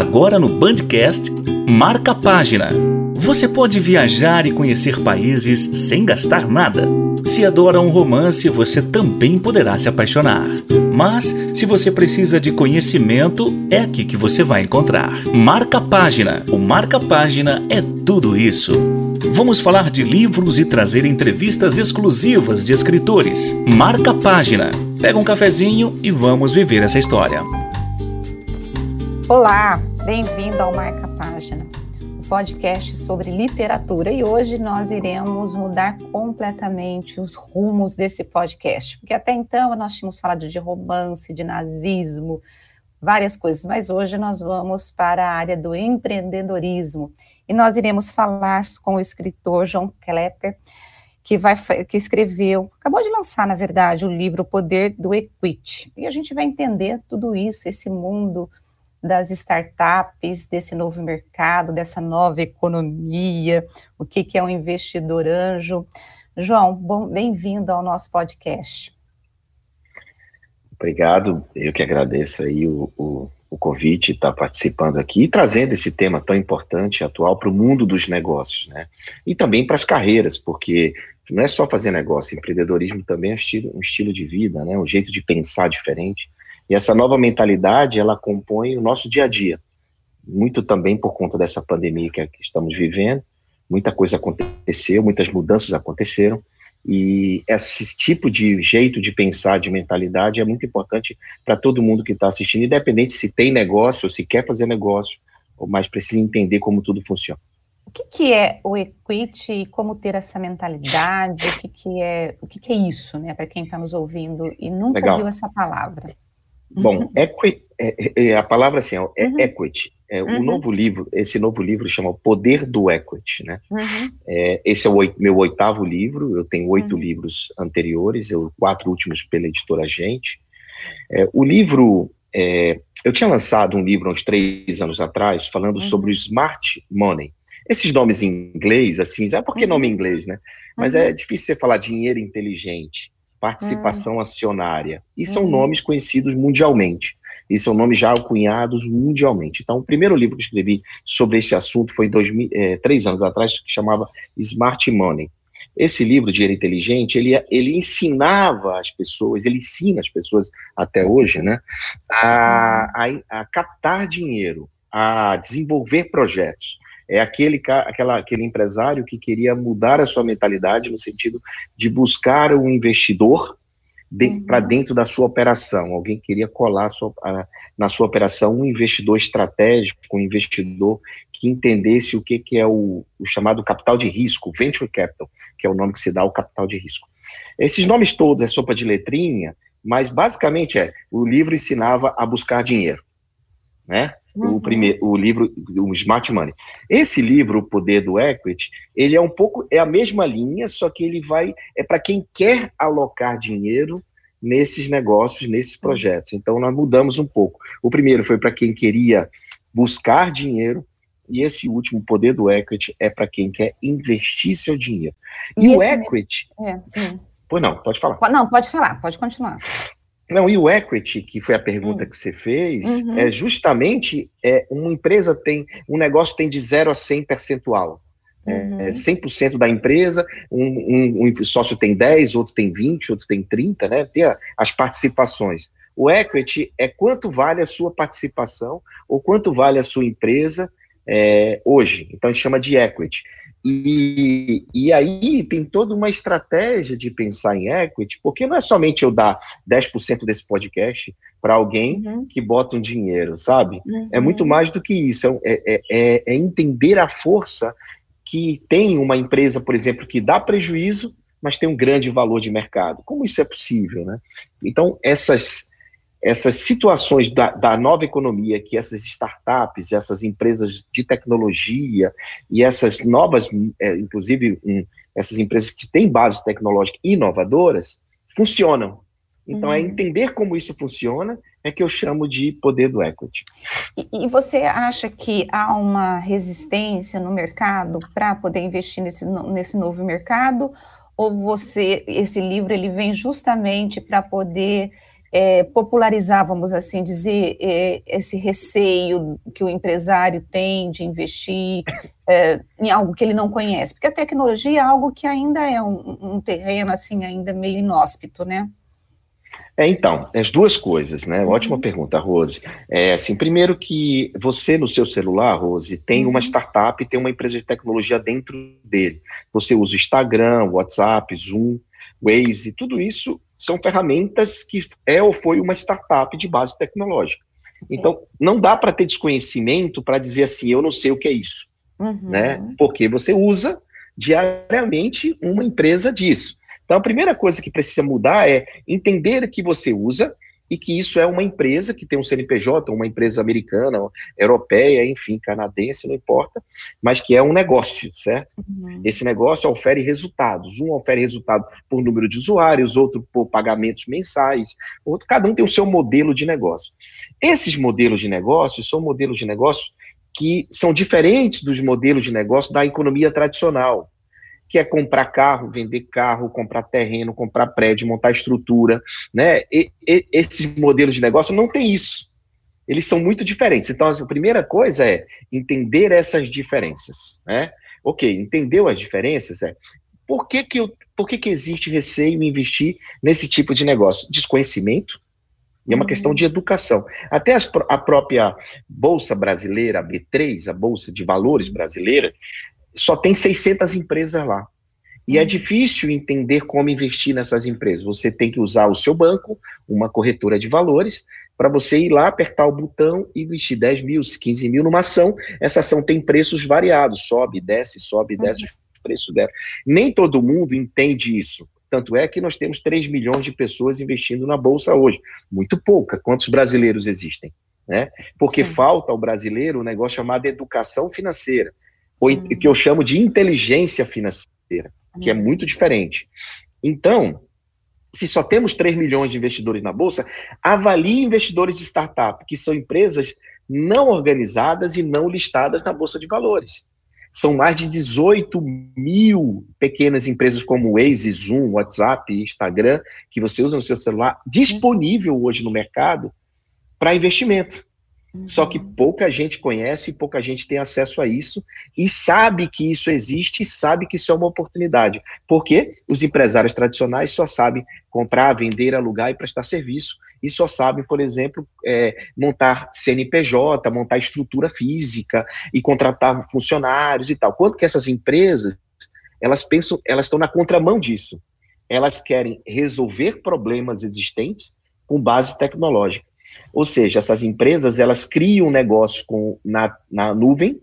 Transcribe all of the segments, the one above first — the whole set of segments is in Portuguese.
Agora no Bandcast, marca página. Você pode viajar e conhecer países sem gastar nada. Se adora um romance, você também poderá se apaixonar. Mas, se você precisa de conhecimento, é aqui que você vai encontrar. Marca página. O Marca Página é tudo isso. Vamos falar de livros e trazer entrevistas exclusivas de escritores. Marca página. Pega um cafezinho e vamos viver essa história. Olá, bem-vindo ao Marca Página, o um podcast sobre literatura. E hoje nós iremos mudar completamente os rumos desse podcast, porque até então nós tínhamos falado de romance, de nazismo, várias coisas, mas hoje nós vamos para a área do empreendedorismo e nós iremos falar com o escritor João Klepper, que, vai, que escreveu, acabou de lançar, na verdade, o livro O Poder do Equity. E a gente vai entender tudo isso, esse mundo das startups, desse novo mercado, dessa nova economia, o que, que é um investidor anjo. João, bem-vindo ao nosso podcast. Obrigado, eu que agradeço aí o, o, o convite, estar tá participando aqui e trazendo esse tema tão importante, atual, para o mundo dos negócios, né? E também para as carreiras, porque não é só fazer negócio, empreendedorismo também é um estilo, um estilo de vida, né? Um jeito de pensar diferente. E essa nova mentalidade, ela compõe o nosso dia a dia. Muito também por conta dessa pandemia que estamos vivendo. Muita coisa aconteceu, muitas mudanças aconteceram. E esse tipo de jeito de pensar, de mentalidade, é muito importante para todo mundo que está assistindo, independente se tem negócio ou se quer fazer negócio, ou mais precisa entender como tudo funciona. O que, que é o equity e como ter essa mentalidade? O que, que é o que, que é isso, né, para quem está nos ouvindo e nunca Legal. ouviu essa palavra? Bom, uhum. equity, é, é, é, a palavra assim, é uhum. equity. É, uhum. O novo livro, esse novo livro chama O Poder do Equity, né? Uhum. É, esse é o meu oitavo livro, eu tenho oito uhum. livros anteriores, eu, quatro últimos pela editora Gente. É, o livro, eu tinha lançado um livro uns três anos atrás, falando uhum. sobre o Smart Money. Esses nomes em inglês, assim, é porque nome em inglês, né? Mas é difícil você falar dinheiro inteligente participação hum. acionária. E são uhum. nomes conhecidos mundialmente. E são nomes já cunhados mundialmente. Então, o primeiro livro que escrevi sobre esse assunto foi dois, é, três anos atrás, que chamava Smart Money. Esse livro, Dinheiro Inteligente, ele, ele ensinava as pessoas, ele ensina as pessoas até hoje, né, a, a, a captar dinheiro, a desenvolver projetos é aquele, aquela, aquele empresário que queria mudar a sua mentalidade no sentido de buscar um investidor de, uhum. para dentro da sua operação. Alguém queria colar sua, a, na sua operação um investidor estratégico, um investidor que entendesse o que, que é o, o chamado capital de risco, venture capital, que é o nome que se dá ao capital de risco. Esses nomes todos é sopa de letrinha, mas basicamente é, o livro ensinava a buscar dinheiro, né? Uhum. O, primeiro, o livro, o Smart Money. Esse livro, O Poder do Equity, ele é um pouco, é a mesma linha, só que ele vai, é para quem quer alocar dinheiro nesses negócios, nesses uhum. projetos. Então, nós mudamos um pouco. O primeiro foi para quem queria buscar dinheiro, e esse último, Poder do Equity, é para quem quer investir seu dinheiro. E, e o equity... É, Pois não, pode falar. Não, pode falar, pode continuar. Não, e o equity, que foi a pergunta hum. que você fez, uhum. é justamente é, uma empresa tem, um negócio tem de 0 a 100 percentual. É, uhum. É, 100% da empresa, um, um, um, sócio tem 10, outro tem 20, outro tem 30, né? Tem as participações. O equity é quanto vale a sua participação ou quanto vale a sua empresa é, hoje. Então, a gente chama de equity. E, e aí tem toda uma estratégia de pensar em equity, porque não é somente eu dar 10% desse podcast para alguém uhum. que bota um dinheiro, sabe? É uhum. É muito mais do que isso, é, é, é, é entender a força que tem uma empresa, por exemplo, que dá prejuízo, mas tem um grande valor de mercado. Como isso é possível, né? Então, essas essas situações da, da, nova economia que essas startups, essas empresas de tecnologia e essas novas, é, inclusive um, essas empresas que têm base tecnológica inovadoras, funcionam. Então, é uhum. é entender como isso funciona é que eu chamo de poder do equity. E, e você acha que há uma resistência no mercado para poder investir nesse, nesse novo mercado? Ou você, esse livro, ele vem justamente para poder é, popularizar, vamos assim dizer, é, esse receio que o empresário tem de investir é, em algo que ele não conhece? Porque a tecnologia é algo que ainda é um, um terreno assim ainda meio inóspito, né? É, então, as duas coisas, né? Ótima uhum. pergunta, Rose. É, assim, primeiro que você no seu celular, Rose, tem uhum. uma startup, tem uma empresa de tecnologia dentro dele. Você usa Instagram, WhatsApp, Zoom, Waze, tudo isso são ferramentas que é ou foi uma startup de base tecnológica. Então, não dá para ter desconhecimento para dizer assim, eu não sei o que é isso, uhum. né? Porque você usa diariamente uma empresa disso. Então, a primeira coisa que precisa mudar é entender que você usa e que isso é uma empresa que tem um CNPJ, uma empresa americana, europeia, enfim, canadense, não importa, mas que é um negócio, certo? Uhum. Esse negócio ofere resultados. Um ofere resultado por número de usuários, outro por pagamentos mensais, outro, cada um tem o seu modelo de negócio. Esses modelos de negócio são modelos de negócio que são diferentes dos modelos de negócio da economia tradicional que é comprar carro, vender carro, comprar terreno, comprar prédio, montar estrutura, né? E, e, esses modelos de negócio não tem isso. Eles são muito diferentes. Então, a primeira coisa é entender essas diferenças, né? Ok, entendeu as diferenças? É por que que, eu, por que, que existe receio em investir nesse tipo de negócio? Desconhecimento, e é uma questão de educação. Até as, a própria Bolsa Brasileira, a B3, a Bolsa de Valores Brasileira, só tem 600 empresas lá. E é hum. difícil entender como investir nessas empresas. Você tem que usar o seu banco, uma corretora de valores, para você ir lá, apertar o botão e investir 10 mil, 15 mil numa ação. Essa ação tem preços variados, sobe, desce, sobe, desce, uhum. os preços dela. Nem todo mundo entende isso. Tanto é que nós temos 3 milhões de pessoas investindo na Bolsa hoje. Muito pouca. Quantos brasileiros existem? Né? Porque Sim. falta ao brasileiro um negócio chamado educação financeira ou uhum. que eu chamo de inteligência financeira, que é uhum. muito diferente. Então, se só temos 3 milhões de investidores na Bolsa, avalie investidores de startup, que são empresas não organizadas e não listadas na Bolsa de Valores. São mais de 18 mil pequenas empresas como Waze, Zoom, WhatsApp, Instagram, que você usa no seu celular, disponível hoje no mercado para investimento. Só que uhum. pouca gente conhece, pouca gente tem acesso a isso e sabe que isso existe e sabe que isso é uma oportunidade. Porque os empresários tradicionais só sabem comprar, vender, alugar e prestar serviço e só sabem, por exemplo, é, montar CNPJ, montar estrutura física e contratar funcionários e tal. Quanto que essas empresas elas pensam, elas estão na contramão disso. Elas querem resolver problemas existentes com base tecnológica. Ou seja, essas empresas elas criam um negócio com, na, na nuvem,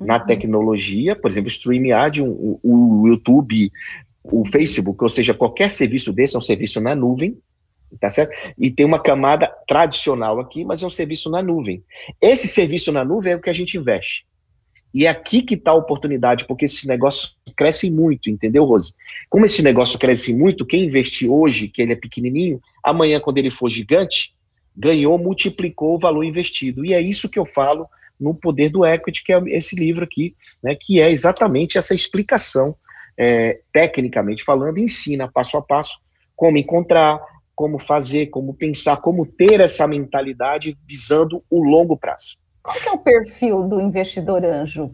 na uhum. tecnologia, por exemplo, StreamYard, o, o YouTube, o Facebook, ou seja, qualquer serviço desse é um serviço na nuvem, tá certo? E tem uma camada tradicional aqui, mas é um serviço na nuvem. Esse serviço na nuvem é o que a gente investe. E é aqui que está a oportunidade, porque esse negócio cresce muito, entendeu, Rose? Como esse negócio cresce muito, quem investir hoje, que ele é pequenininho, amanhã, quando ele for gigante, ganhou, multiplicou o valor investido. E é isso que eu falo no Poder do Equity, que é esse livro aqui, né, que é exatamente essa explicação, é, tecnicamente falando, ensina passo a passo como encontrar, como fazer, como pensar, como ter essa mentalidade visando o longo prazo. Qual é o perfil do investidor anjo?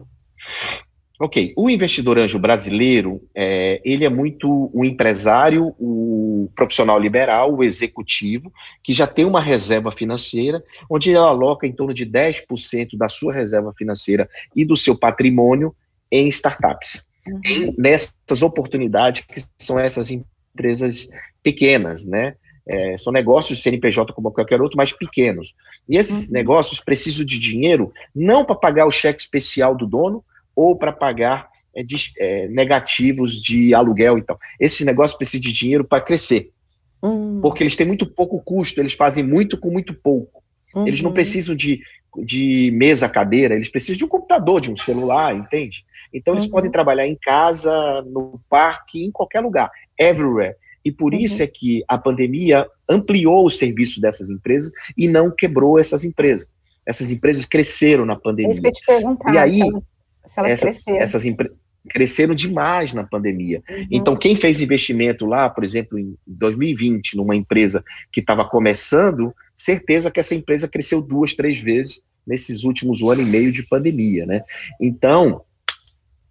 Ok, o investidor anjo brasileiro, é, ele é muito o empresário, o profissional liberal, o executivo, que já tem uma reserva financeira, onde ele aloca em torno de 10% da sua reserva financeira e do seu patrimônio em startups. Uhum. Nessas oportunidades que são essas empresas pequenas, né? É, são negócios CNPJ como qualquer outro, mas pequenos. E esses uhum. negócios precisam de dinheiro não para pagar o cheque especial do dono, ou para pagar é, de, é, negativos de aluguel e tal. Esse negócio precisa de dinheiro para crescer. Uhum. Porque eles têm muito pouco custo, eles fazem muito com muito pouco. Uhum. Eles não uhum. precisam de, de mesa, cadeira, eles precisam de um computador, de um celular, entende? Então eles uhum. podem trabalhar em casa, no parque, em qualquer lugar, everywhere. E por isso uhum. é que a pandemia ampliou o serviço dessas empresas e não quebrou essas empresas. Essas empresas cresceram na pandemia. É isso que eu te perguntar. E aí, se elas Essa, crescerem. Essas, empre cresceram demais na pandemia. Uhum. Então, quem fez investimento lá, por exemplo, em 2020, numa empresa que estava começando, certeza que essa empresa cresceu duas, três vezes nesses últimos um ano e meio de pandemia, né? Então,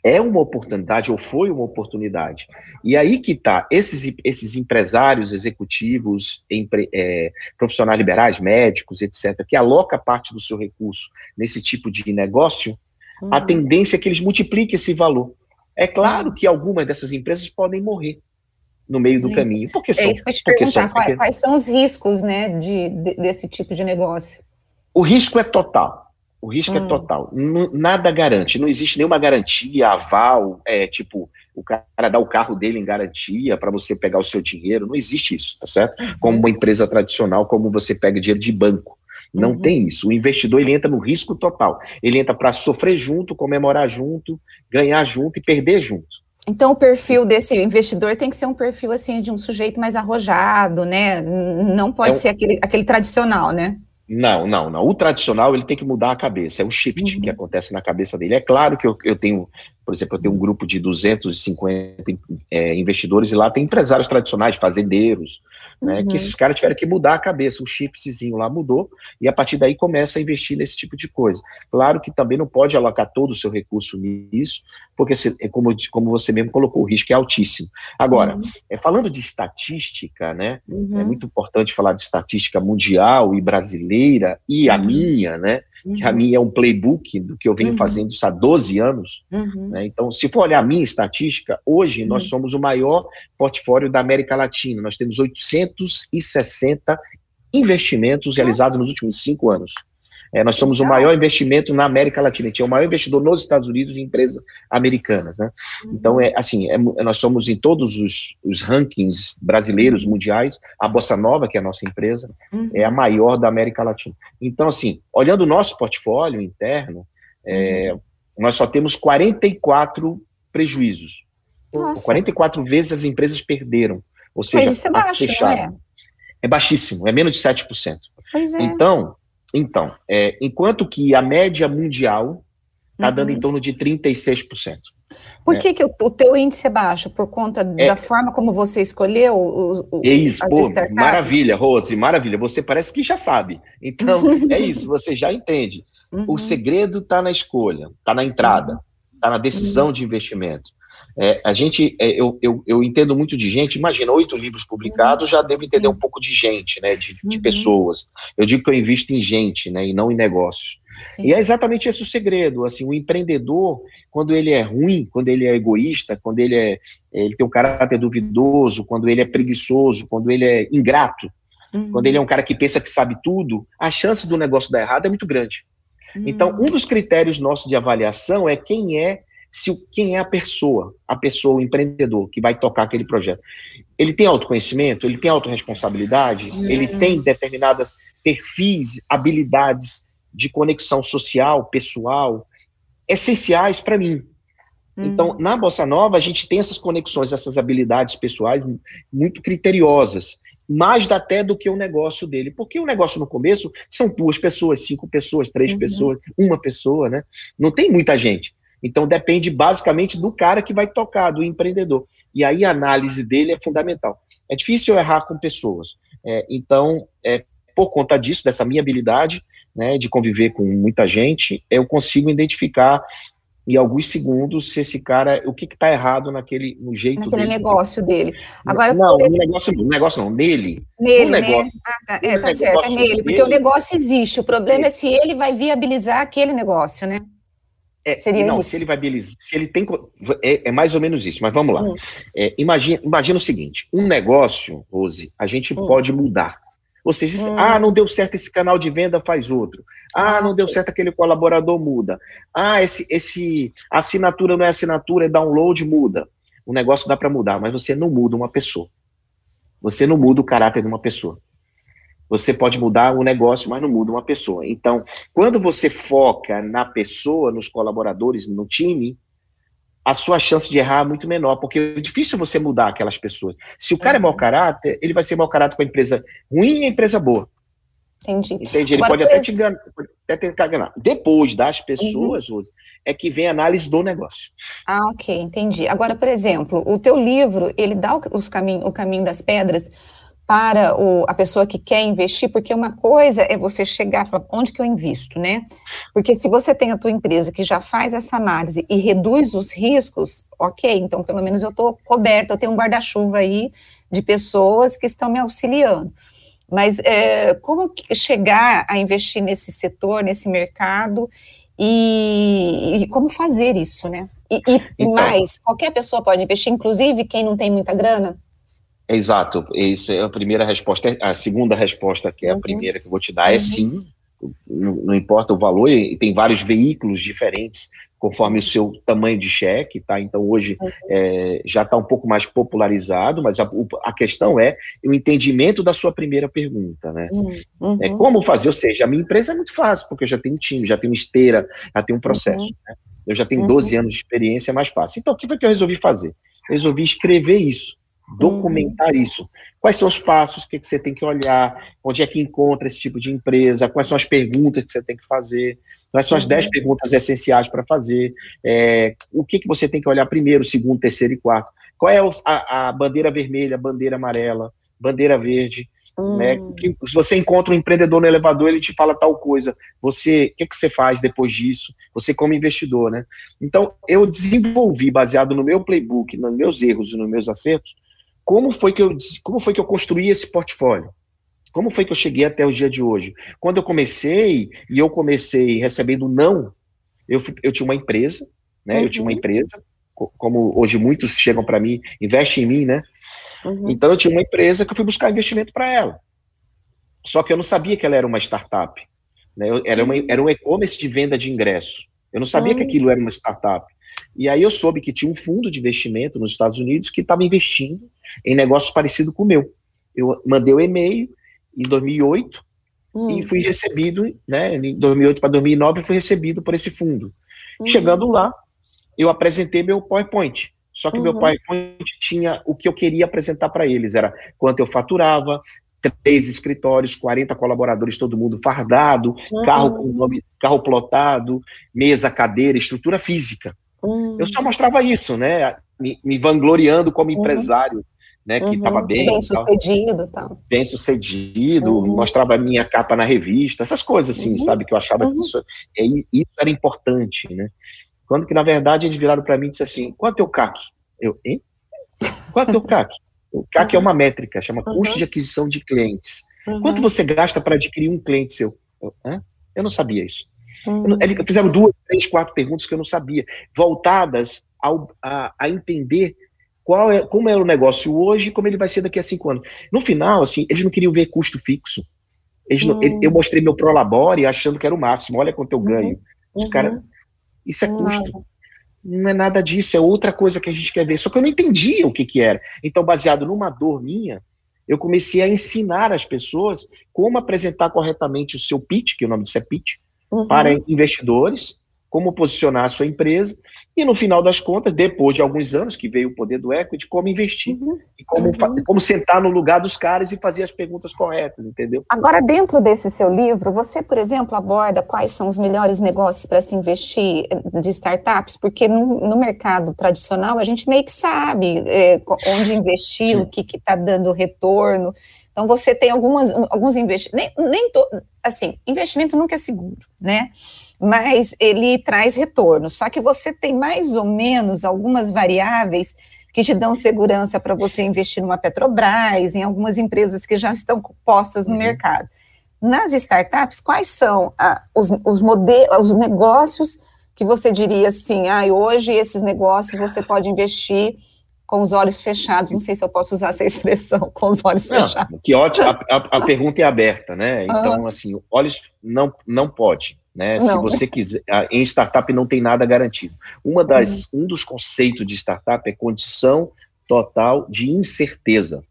é uma oportunidade, ou foi uma oportunidade. E aí que está, esses, esses empresários, executivos, empre, é, profissionais liberais, médicos, etc., que aloca parte do seu recurso nesse tipo de negócio, uhum. a tendência é que eles multipliquem esse valor. É claro que algumas dessas empresas podem morrer no meio do caminho. Porque são, é isso que eu te perguntar, são, quais, quais, são os riscos né, de, de, desse tipo de negócio? O risco é total. O risco é hum. é total. N nada garante. Não existe nenhuma garantia, aval, é tipo, o cara dá o carro dele em garantia para você pegar o seu dinheiro. Não existe isso, tá certo? Uhum. Como uma empresa tradicional, como você pega dinheiro de banco. Não uhum. tem isso. O investidor ele entra no risco total. Ele entra para sofrer junto, comemorar junto, ganhar junto e perder junto. Então, o perfil desse investidor tem que ser um perfil assim de um sujeito mais arrojado, né? Não pode é um... ser aquele, aquele tradicional, né? Não, não, não. O tradicional ele tem que mudar a cabeça. É um shift uhum. que acontece na cabeça dele. É claro que eu, eu tenho por exemplo, eu tenho um grupo de 250 é, investidores e lá tem empresários tradicionais, fazendeiros, né, uhum. que esses caras tiveram que mudar a cabeça, o chipzinho lá mudou, e a partir daí começa a investir nesse tipo de coisa. Claro que também não pode alocar todo o seu recurso nisso, porque, se, é como, como você mesmo colocou, o risco é altíssimo. Agora, uhum. é, falando de estatística, né, é uhum. é muito importante falar de estatística mundial e brasileira, e a uhum. minha, né, uhum. que a minha é um playbook do que eu venho uhum. fazendo isso há 12 anos. Uhum. Né? Então, se for olhar a minha estatística, hoje nós uhum. somos o maior portfólio da América Latina. Nós temos 860 investimentos realizados nos últimos cinco anos. É, nós somos o maior investimento na América Latina. A gente é o maior investidor nos Estados Unidos de empresas americanas. Né? Uhum. Então, é assim, é, nós somos em todos os, os, rankings brasileiros, mundiais, a Bossa Nova, que é a nossa empresa, uhum. é a maior da América Latina. Então, assim, olhando o nosso portfólio interno, é, uhum. nós só temos 44 prejuízos. Nossa. 44 vezes as empresas perderam. Ou seja, Mas isso é baixo, fecharam. É? é baixíssimo, é menos de 7%. Pois é. Então, então, é, enquanto que a média mundial está uhum. dando em torno de 36%. Por que, é. que o, o teu índice é baixo? Por conta é, da forma como você escolheu o, o, é isso, pô, maravilha, Rose, maravilha. Você parece que já sabe. Então, é isso, você já entende. Uhum. O segredo está na escolha, está na entrada, está uhum. na decisão uhum. de investimento. É, a gente, é, eu, eu, eu, entendo muito de gente, imagina, oito livros publicados, já devo entender um pouco de gente, né, de, de uhum. pessoas. Eu digo que eu invisto em gente, né, e não em negócios. Sim. E é exatamente esse o segredo, assim, o empreendedor, quando ele é ruim, quando ele é egoísta, quando ele é, ele tem um caráter duvidoso, quando ele é preguiçoso, quando ele é ingrato, uhum. quando ele é um cara que pensa que sabe tudo, a chance do negócio dar errado é muito grande. Uhum. Então, um dos critérios nossos de avaliação é quem é se quem é a pessoa, a pessoa, o empreendedor que vai tocar aquele projeto. Ele tem autoconhecimento, ele tem autorresponsabilidade, uhum. ele tem determinadas perfis, habilidades de conexão social, pessoal, essenciais para mim. Uhum. Então, na Bossa Nova, a gente tem essas conexões, essas habilidades pessoais muito criteriosas, mais até do que o negócio dele. Porque o negócio no começo são duas pessoas, cinco pessoas, três uhum. pessoas, uma pessoa, né? Não tem muita gente. Então depende basicamente do cara que vai tocar, do empreendedor. E aí a análise dele é fundamental. É difícil errar com pessoas. É, então, é, por conta disso, dessa minha habilidade, né, de conviver com muita gente, eu consigo identificar em alguns segundos se esse cara, o que está errado naquele no jeito naquele dele. negócio dele. Agora, não, no negócio não, negócio não, nele. Nele, né? negócio? Ah, tá, é, tá certo, é nele, porque dele, o negócio existe, o problema é. é se ele vai viabilizar aquele negócio, né? É, Seria não, isso. se ele vai se ele tem. É, é, mais ou menos isso, mas vamos lá. Hum. É, imagina, imagina o seguinte: um negócio, Rose, a gente hum. pode mudar. Ou seja, hum. ah, não deu certo esse canal de venda, faz outro. Ah, ah não deu certo aquele colaborador, muda. Ah, esse, esse assinatura não é assinatura, é download, muda. O negócio dá para mudar, mas você não muda uma pessoa. Você não muda o caráter de uma pessoa. Você pode mudar o negócio, mas não muda uma pessoa. Então, quando você foca na pessoa, nos colaboradores, no time, a sua chance de errar é muito menor, porque é difícil você mudar aquelas pessoas. Se o cara é mau caráter, ele vai ser mau caráter com a empresa ruim e a empresa boa. Entendi. Entende? Ele Agora, pode até te enganar, até tentar enganar. Depois das pessoas, uhum. É que vem a análise do negócio. Ah, ok, entendi. Agora, por exemplo, o teu livro, ele dá os caminho, o caminho das pedras para o, a pessoa que quer investir, porque uma coisa é você chegar e falar, onde que eu invisto, né? Porque se você tem a tua empresa que já faz essa análise e reduz os riscos, ok, então pelo menos eu estou coberta, eu tenho um guarda-chuva aí de pessoas que estão me auxiliando. Mas é, como chegar a investir nesse setor, nesse mercado, e, e como fazer isso, né? E, e então, mais, qualquer pessoa pode investir, inclusive quem não tem muita grana? Exato, essa é a primeira resposta. A segunda resposta, que é a uhum. primeira que eu vou te dar, é uhum. é sim. Não, não, importa o valor, e tem vários veículos diferentes conforme o seu tamanho de cheque, tá? Então hoje uhum. é, já está um pouco mais popularizado, mas a, a, questão é o entendimento da sua primeira pergunta, né? Uhum. É como fazer, ou seja, a minha empresa é muito fácil, porque eu já tenho um time, já tenho esteira, já tenho um processo, uhum. né? Eu já tenho 12 uhum. anos de experiência, é mais fácil. Então, o que foi que eu resolvi fazer? Eu resolvi escrever isso documentar uhum. isso. Quais são os passos, o que, que você tem que olhar, onde é que encontra esse tipo de empresa, quais são as perguntas que você tem que fazer, quais são as 10 uhum. perguntas essenciais para fazer, é, o que, que você tem que olhar primeiro, segundo, terceiro e quarto, qual é a, a bandeira vermelha, bandeira amarela, bandeira verde, né? Hum. Que, se você encontra um empreendedor no elevador, ele te fala tal coisa. Você, o que, que você faz depois disso? Você como investidor, né? Então, eu desenvolvi, baseado no meu playbook, nos meus erros e nos meus acertos, como foi que eu, como foi que eu construí esse portfólio? Como foi que eu cheguei até o dia de hoje? Quando eu comecei, e eu comecei recebendo não, eu, eu tinha uma empresa, né? Uhum. Eu tinha uma uhum. empresa, como hoje muitos chegam para mim, investe em mim, né? Uhum. Então eu tinha uma empresa que eu fui buscar investimento para ela. Só que eu não sabia que ela era uma startup. Né? Eu, era, uma, era um e-commerce de venda de ingresso. Eu não sabia uhum. que aquilo era uma startup. E aí eu soube que tinha um fundo de investimento nos Estados Unidos que estava investindo em negócios parecidos com o meu. Eu mandei o um e-mail em 2008 hum. e fui recebido, né, em 2008 para 2009, fui recebido por esse fundo. Uhum. Chegando lá, eu apresentei meu PowerPoint. Só que uhum. meu PowerPoint tinha o que eu queria apresentar para eles, era quanto eu faturava, três escritórios, 40 colaboradores, todo mundo fardado, uhum. carro com nome, carro plotado, mesa, cadeira, estrutura física. Uhum. Eu só mostrava isso, né? Me, me vangloriando como uhum. empresário né, que estava uhum. bem. Bem sucedido, tal. Bem sucedido, uhum. mostrava a minha capa na revista, essas coisas assim, uhum. sabe, que eu achava que uhum. isso, é, isso era importante, né? Quando que, na verdade, eles viraram para mim e disseram assim, quanto é o CAC? Eu, hein? Quanto é o CAC? O CAC é uma métrica, chama custo de aquisição de clientes. Quanto você gasta para adquirir um cliente seu? Eu, eu não sabia isso. Uhum. Eles fizeram duas, três, quatro perguntas que eu não sabia, voltadas ao, a, a entender qual é, como era o negócio hoje e como ele vai ser daqui a cinco anos. No final, assim, eles não queriam ver custo fixo. Não, hum. eu mostrei meu Prolabore achando que era o máximo. Olha quanto eu uhum. ganho. Os uhum. caras, isso é custo. Não é nada disso, é outra coisa que a gente quer ver. Só que eu não entendia o que, que era. Então, baseado numa dor minha, eu comecei a ensinar as pessoas como apresentar corretamente o seu pitch, que o nome disso é pitch, uhum. para investidores, como posicionar a sua empresa e, no final das contas, depois de alguns anos que veio o poder do equity, como investir uhum. e como, uhum. como sentar no lugar dos caras e fazer as perguntas corretas, entendeu? Agora, dentro desse seu livro, você, por exemplo, aborda quais são os melhores negócios para se investir de startups, porque no, no, mercado tradicional a gente meio que sabe é, onde investir, o que está dando retorno. Então, você tem algumas, alguns investimentos, nem, nem to, assim, investimento nunca é seguro, né? Mas ele traz retorno. Só que você tem mais ou menos algumas variáveis que te dão segurança para você investir numa Petrobras, em algumas empresas que já estão postas no uhum. mercado. Nas startups, quais são ah, os, os, modelos, os negócios que você diria assim, ah, hoje esses negócios você pode investir com os olhos fechados, não sei se eu posso usar essa expressão, com os olhos não, fechados. Que ótimo, a, a, a, pergunta é aberta, né? Então, assim, olhos não, não pode. Né? Se você quiser, em startup não tem nada garantido. Uma das, uhum. Um dos conceitos de startup é condição total de incerteza.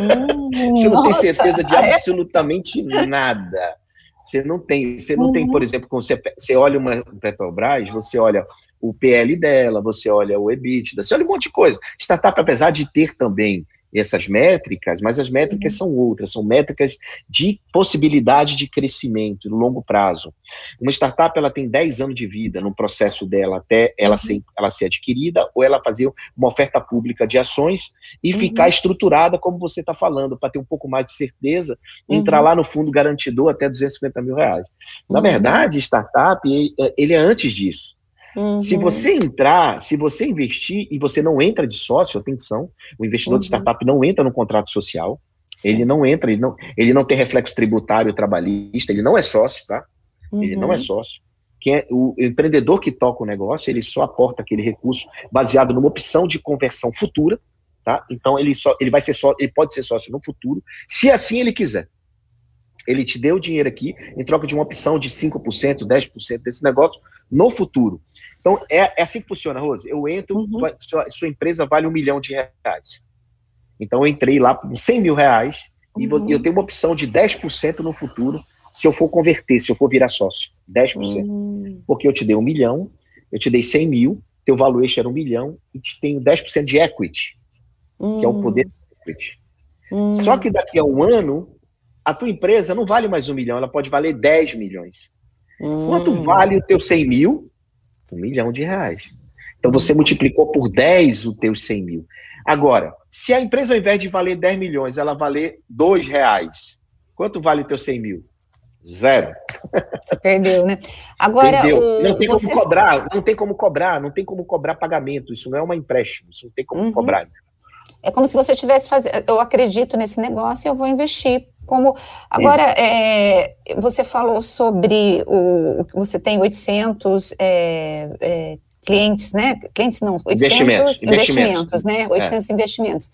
Hum, você não nossa, tem certeza de é? absolutamente é? nada. Você não tem, você não uhum. tem, por exemplo, quando você, você olha uma Petrobras, você olha o PL dela, você olha o EBITDA, você olha um monte de coisa. Startup, apesar de ter também essas métricas, mas as métricas uhum. são outras, são métricas de possibilidade de crescimento no longo prazo. Uma startup ela tem 10 anos de vida no processo dela até ela uhum. ser, ela ser adquirida ou ela fazer uma oferta pública de ações e uhum. ficar estruturada, como você está falando, para ter um pouco mais de certeza, entrar uhum. lá no fundo garantidor até 250 mil reais. Na uhum. verdade, startup, ele é antes disso. Uhum. Se você entrar, se você investir e você não entra de sócio, atenção, o investidor uhum. de startup não entra no contrato social, Sim. ele não entra, ele não, ele não tem reflexo tributário trabalhista, ele não é sócio, tá? Uhum. Ele não é uhum. sócio. Quem é, o empreendedor que toca o negócio, ele só aporta aquele recurso baseado numa opção de conversão futura, tá? Então ele só ele vai ser só, ele pode ser sócio no futuro, se assim ele quiser. Ele te deu o dinheiro aqui em troca de uma opção de 5%, 10% desse negócio no futuro. Então, é, é, assim que funciona, Rose. Eu entro, uhum. sua, sua, empresa vale um milhão de reais. Então, eu entrei lá por 100 mil reais uhum. e eu tenho uma opção de 10% no futuro se eu for converter, se eu for virar sócio. 10%. Uhum. Porque eu te dei um milhão, eu te dei 100 mil, teu valuation era um milhão e te tenho 10% de equity, que é o poder do equity. Hum. Só que daqui a um ano, a tua empresa não vale mais um milhão, ela pode valer 10 milhões. Hum. Quanto vale o teu 100 mil? Um milhão de reais. Então você multiplicou por 10 o teu 100 mil. Agora, se a empresa ao invés de valer 10 milhões, ela valer 2 reais, quanto vale o teu 100 mil? Zero. Você perdeu, né? Agora. O... não tem você... como cobrar, não tem como cobrar, não tem como cobrar pagamento. Isso não é um empréstimo, isso não tem como uhum. cobrar. É como se você tivesse fazendo. Eu acredito nesse negócio e eu vou investir como agora é, você falou sobre o você tem 800 é, é, clientes, né? Clientes não, 800 investimentos, investimentos, né? 800 é. investimentos.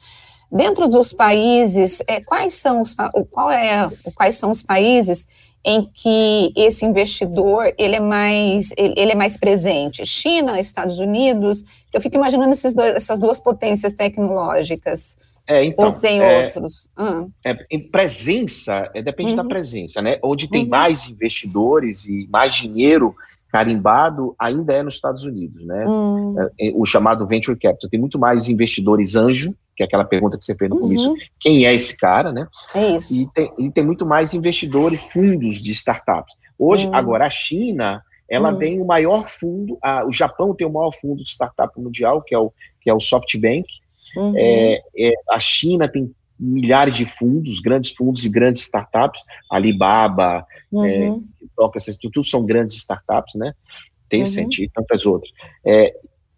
Dentro dos países, é, quais são os qual é quais são os países em que esse investidor ele é mais ele, é mais presente? China, Estados Unidos? Eu fico imaginando esses dois, essas duas potências tecnológicas. É, então, Ou tem é, outros? Ah. É, em presença, é, depende uhum. da presença, né? Onde tem uhum. mais investidores e mais dinheiro carimbado ainda é nos Estados Unidos, né? Uhum. o chamado venture capital. Tem muito mais investidores anjo, que é aquela pergunta que você fez no começo, uhum. quem é esse cara, né? É isso. E tem, e tem muito mais investidores, fundos de startups. Hoje, uhum. agora, a China, ela uhum. tem o maior fundo, a, o Japão tem o maior fundo de startup mundial, que é o, que é o SoftBank, Uhum. É, é, a China tem milhares de fundos, grandes fundos e grandes startups, Alibaba, é, uhum. é, tudo são grandes startups, né? Tencent uhum. e tantas outras. É,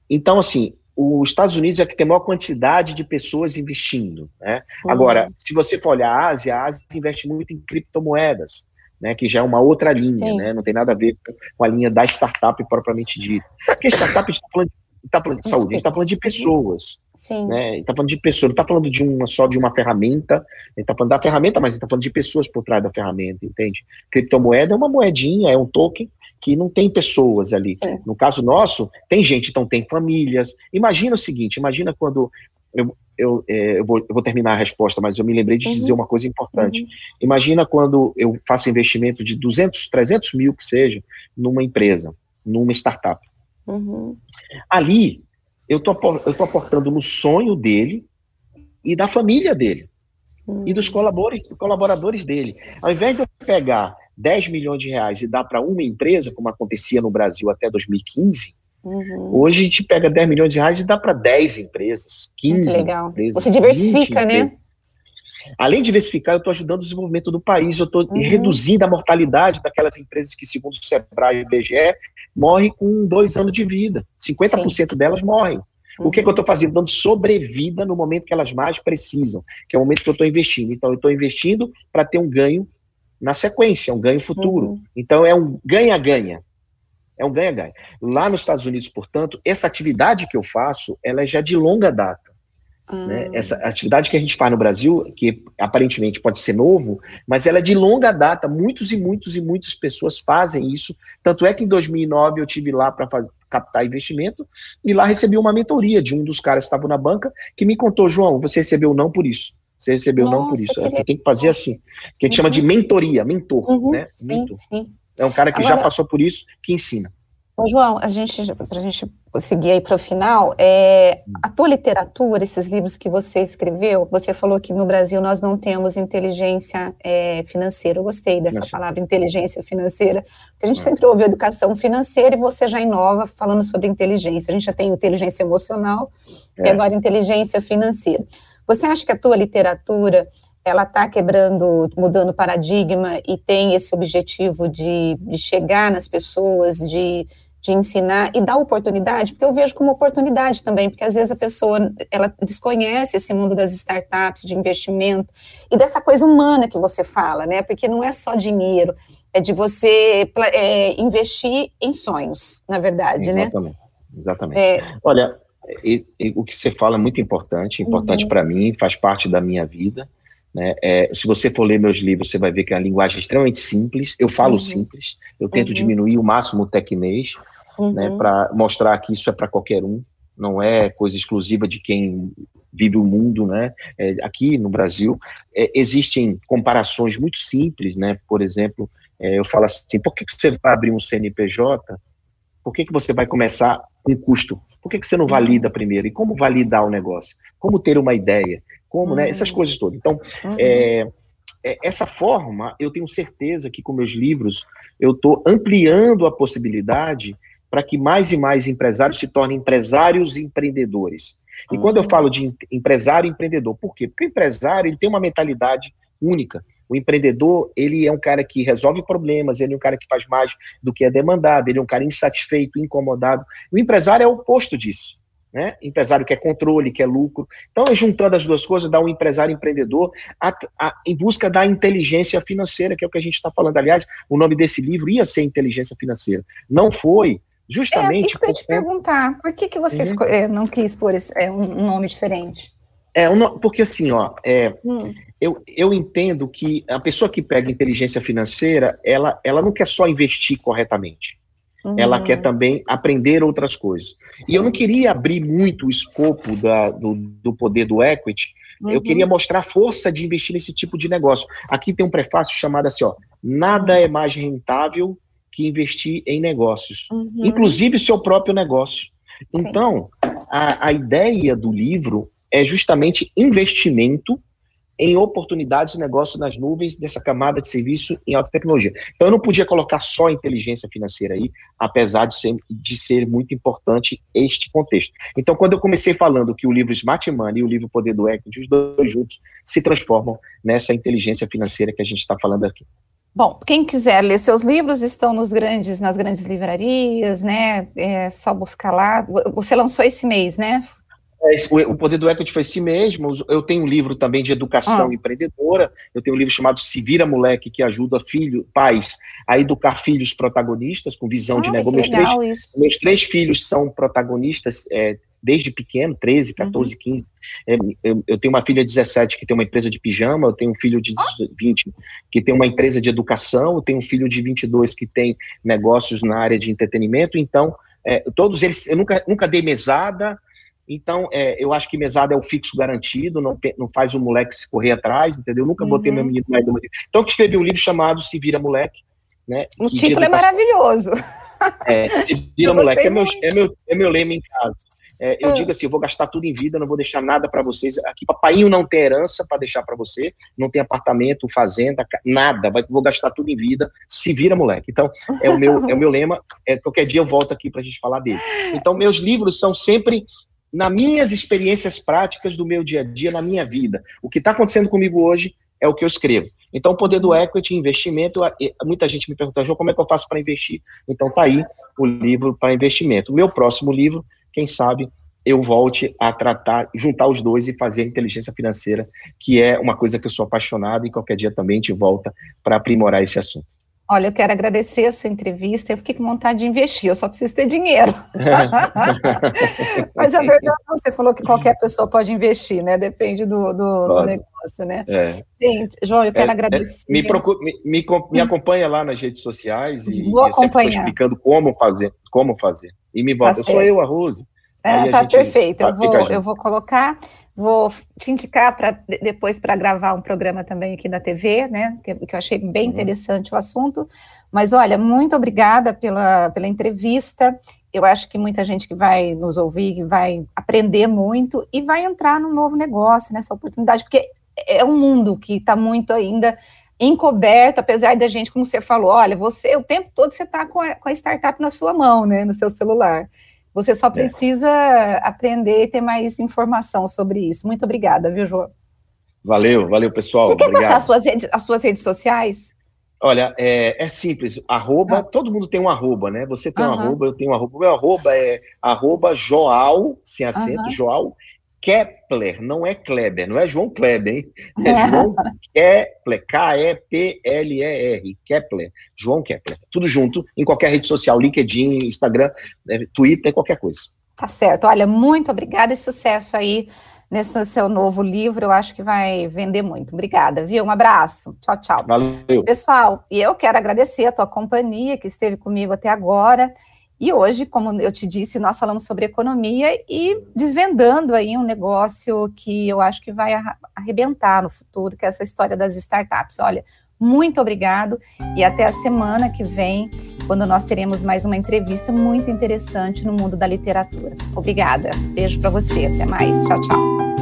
então, assim, os Estados Unidos é que tem a maior quantidade de pessoas investindo. Né? Uhum. Agora, se você for olhar a Ásia, a Ásia investe muito em criptomoedas. Né, que já é uma outra linha, né, não tem nada a ver com a linha da startup propriamente dita. Porque startup está falando de está falando de saúde, a gente está falando de pessoas. Sim. Né? está falando de pessoas, não está falando de uma só de uma ferramenta, a gente está falando da ferramenta, mas a gente está falando de pessoas por trás da ferramenta, entende? Criptomoeda é uma moedinha, é um token que não tem pessoas ali. Sim. No caso nosso, tem gente, então tem famílias. Imagina o seguinte, imagina quando eu, eu, é, eu, vou, eu vou terminar a resposta, mas eu me lembrei de uhum. dizer uma coisa importante. Uhum. Imagina quando eu faço investimento de 200, 300 mil que seja, numa empresa, numa startup. Uhum. Ali, eu tô, eu tô aportando no sonho dele e da família dele. Uhum. E dos colaboradores, colaboradores dele. Ao invés de eu pegar 10 milhões de reais e dar para uma empresa, como acontecia no Brasil até 2015, Uhum. Hoje a gente pega 10 milhões de reais e dá para 10 empresas, 15 Legal. empresas. Você diversifica, né? Empresas. Além de diversificar, eu estou ajudando o desenvolvimento do país, eu estou uhum. reduzindo a mortalidade daquelas empresas que, segundo o Sebrae e o IBGE, morrem com dois anos de vida. 50% Sim. delas morrem. Uhum. O que, é que eu estou fazendo? Dando sobrevida no momento que elas mais precisam, que é o momento que eu estou investindo. Então, eu estou investindo para ter um ganho na sequência, um ganho futuro. Uhum. Então, é um ganha-ganha. É um ganha-ganha. Lá nos Estados Unidos, portanto, essa atividade que eu faço, ela é já de longa data. Né? Ah. Essa atividade que a gente faz no Brasil, que aparentemente pode ser novo, mas ela é de longa data. Muitos e muitos e muitas pessoas fazem isso. Tanto é que em 2009 eu tive lá para captar investimento e lá recebi uma mentoria de um dos caras que estava na banca que me contou, João, você recebeu não por isso. Você recebeu Nossa, não por isso. Você tem que fazer assim. Que a gente uhum. chama de mentoria, mentor, uhum, né? Mentor. Sim, sim. É um cara que Agora, já passou por isso, que ensina. João, a gente, para a gente seguir aí para o final, é, a tua literatura, esses livros que você escreveu, você falou que no Brasil nós não temos inteligência é, financeira. Eu gostei dessa palavra, inteligência financeira, porque a gente é. sempre ouve educação financeira e você já inova falando sobre inteligência. A gente já tem inteligência emocional é. e agora inteligência financeira. Você acha que a tua literatura ela está quebrando, mudando paradigma e tem esse objetivo de, de chegar nas pessoas, de de ensinar e dar oportunidade, porque eu vejo como oportunidade também, porque às vezes a pessoa ela desconhece esse mundo das startups, de investimento e dessa coisa humana que você fala, né? Porque não é só dinheiro, é de você é, investir em sonhos, na verdade, exatamente, né? Exatamente. É, Olha, e, e, o que você fala é muito importante, importante uhum. para mim, faz parte da minha vida. Né? É, se você for ler meus livros, você vai ver que é uma linguagem extremamente simples. Eu falo uhum. simples, eu tento uhum. diminuir o máximo o tecnês, né, uhum. para mostrar que isso é para qualquer um, não é coisa exclusiva de quem vive o mundo, né? É, aqui no Brasil é, existem comparações muito simples, né? Por exemplo, é, eu falo assim, por que, que você vai abrir um CNPJ? Por que, que você vai começar com custo? Por que, que você não valida primeiro? E como validar o negócio? Como ter uma ideia? Como, uhum. né? Essas uhum. coisas todas. Então, uhum. é, é, essa forma, eu tenho certeza que com meus livros eu estou ampliando a possibilidade para que mais e mais empresários se tornem empresários empreendedores. E quando eu falo de empresário empreendedor, por quê? Porque o empresário ele tem uma mentalidade única. O empreendedor, ele é um cara que resolve problemas, ele é um cara que faz mais do que é demandado, ele é um cara insatisfeito, incomodado. O empresário é o oposto disso. Né? Empresário quer controle, quer lucro. Então, juntando as duas coisas, dá um empresário empreendedor a, a, em busca da inteligência financeira, que é o que a gente está falando. Aliás, o nome desse livro ia ser Inteligência Financeira. Não foi, Justamente. É, isso que eu ia te perguntar. Por que, que você uhum. É, não quis pôr esse, é, um nome diferente? É, um, porque assim, ó, é, hum. Eu, eu entendo que a pessoa que pega inteligência financeira, ela, ela não quer só investir corretamente. Uhum. Ela quer também aprender outras coisas. E eu não queria abrir muito o escopo da, do, do poder do equity, uhum. eu queria mostrar a força de investir nesse tipo de negócio. Aqui tem um prefácio chamado assim, ó, nada é mais rentável que investir em negócios, uhum. inclusive seu próprio negócio. Então, a, a ideia do livro é justamente investimento em oportunidades de negócio nas nuvens dessa camada de serviço em alta tecnologia. Então, eu não podia colocar só inteligência financeira aí, apesar de ser, de ser muito importante este contexto. Então, quando eu comecei falando que o livro Smart Money e o livro Poder do Equity, os dois juntos se transformam nessa inteligência financeira que a gente está falando aqui. Bom, quem quiser ler seus livros estão nos grandes, nas grandes livrarias, né? É só buscar lá. Você lançou esse mês, né? É, o Poder do Equity foi si mesmo. Eu tenho um livro também de educação ah. empreendedora. Eu tenho um livro chamado Se Vira Moleque, que ajuda filho, pais a educar filhos protagonistas com visão ah, de negócio. Meus três, meus três filhos são protagonistas. É, desde pequeno, 13, 14, uhum. 15. É, eu, eu, tenho uma filha de 17 que tem uma empresa de pijama, eu tenho um filho de 20 que tem uma empresa de educação, eu tenho um filho de 22 que tem negócios na área de entretenimento, então, é, todos eles, eu nunca, nunca dei mesada, então, é, eu acho que mesada é o fixo garantido, não, não faz o moleque se correr atrás, entendeu? Eu nunca uhum. botei meu menino mais do Então, eu escrevi um livro chamado Se Vira Moleque. Né, o título é maravilhoso. É, Se Vira Moleque, é meu, é, meu, é meu lema em casa. É, eu hum. digo assim, eu vou gastar tudo em vida, não vou deixar nada para vocês. Aqui, papaiinho não tem herança para deixar para você, não tem apartamento, fazenda, nada. Vai, vou gastar tudo em vida. Se vira, moleque. Então, é o meu, é o meu lema. É, qualquer dia eu volto aqui para a gente falar dele. Então, meus livros são sempre nas minhas experiências práticas do meu dia a dia, na minha vida. O que está acontecendo comigo hoje é o que eu escrevo. Então, o poder do equity, investimento, muita gente me pergunta, João, como é que eu faço para investir? Então, tá aí o livro para investimento. O meu próximo livro quem sabe eu volte a tratar, juntar os dois e fazer inteligência financeira, que é uma coisa que eu sou apaixonado e qualquer dia também gente volta para aprimorar esse assunto. Olha, eu quero agradecer a sua entrevista. Eu fiquei com vontade de investir, eu só preciso ter dinheiro. Mas a verdade, você falou que qualquer pessoa pode investir, né? Depende do, do, do negócio, né? É. Gente, João, eu quero é, é agradecer. É, me, procura, me, me, me, acompanha lá nas redes sociais e, Vou e eu explicando como fazer, como fazer. E me bota, tá eu sou eu, a Rose. É, tá perfeito. Eu vou, eu vou colocar, vou te indicar para depois para gravar um programa também aqui na TV, né? Que, que eu achei bem uhum. interessante o assunto. Mas olha, muito obrigada pela, pela entrevista. eu acho que muita gente que vai nos ouvir, vai aprender muito e vai entrar num novo negócio, nessa oportunidade, porque é um mundo que está muito ainda encoberto, apesar da gente, como você falou, olha, você o tempo todo você está com, com, a startup na sua mão, né, no seu celular. Você só é. precisa é. aprender e ter mais informação sobre isso. Muito obrigada, viu, João? Valeu, valeu, pessoal. Você quer Obrigado. passar as suas, redes, as suas redes sociais? Olha, é, é simples, arroba, ah. todo mundo tem um arroba, né? Você tem um arroba, eu tenho um arroba. Meu arroba é arroba Joal, sem acento, Joal Kepler, não é Kleber, não é João Kleber, hein? É João Kepler, K-E-P-L-E-R, Kepler, João Kepler. Tudo junto, em qualquer rede social, LinkedIn, Instagram, né, Twitter, qualquer coisa. Tá certo. Olha, muito obrigada e sucesso aí nesse seu novo livro, eu acho que vai vender muito. Obrigada, viu? Um abraço. Tchau, tchau. Valeu. Pessoal, e eu quero agradecer a tua companhia que esteve comigo até agora. E hoje, como eu te disse, nós falamos sobre economia e desvendando aí um negócio que eu acho que vai arrebentar no futuro, que é essa história das startups. Olha, muito obrigado e até a semana que vem, quando nós teremos mais uma entrevista muito interessante no mundo da literatura. Obrigada. Beijo para você. Até mais. Tchau, tchau.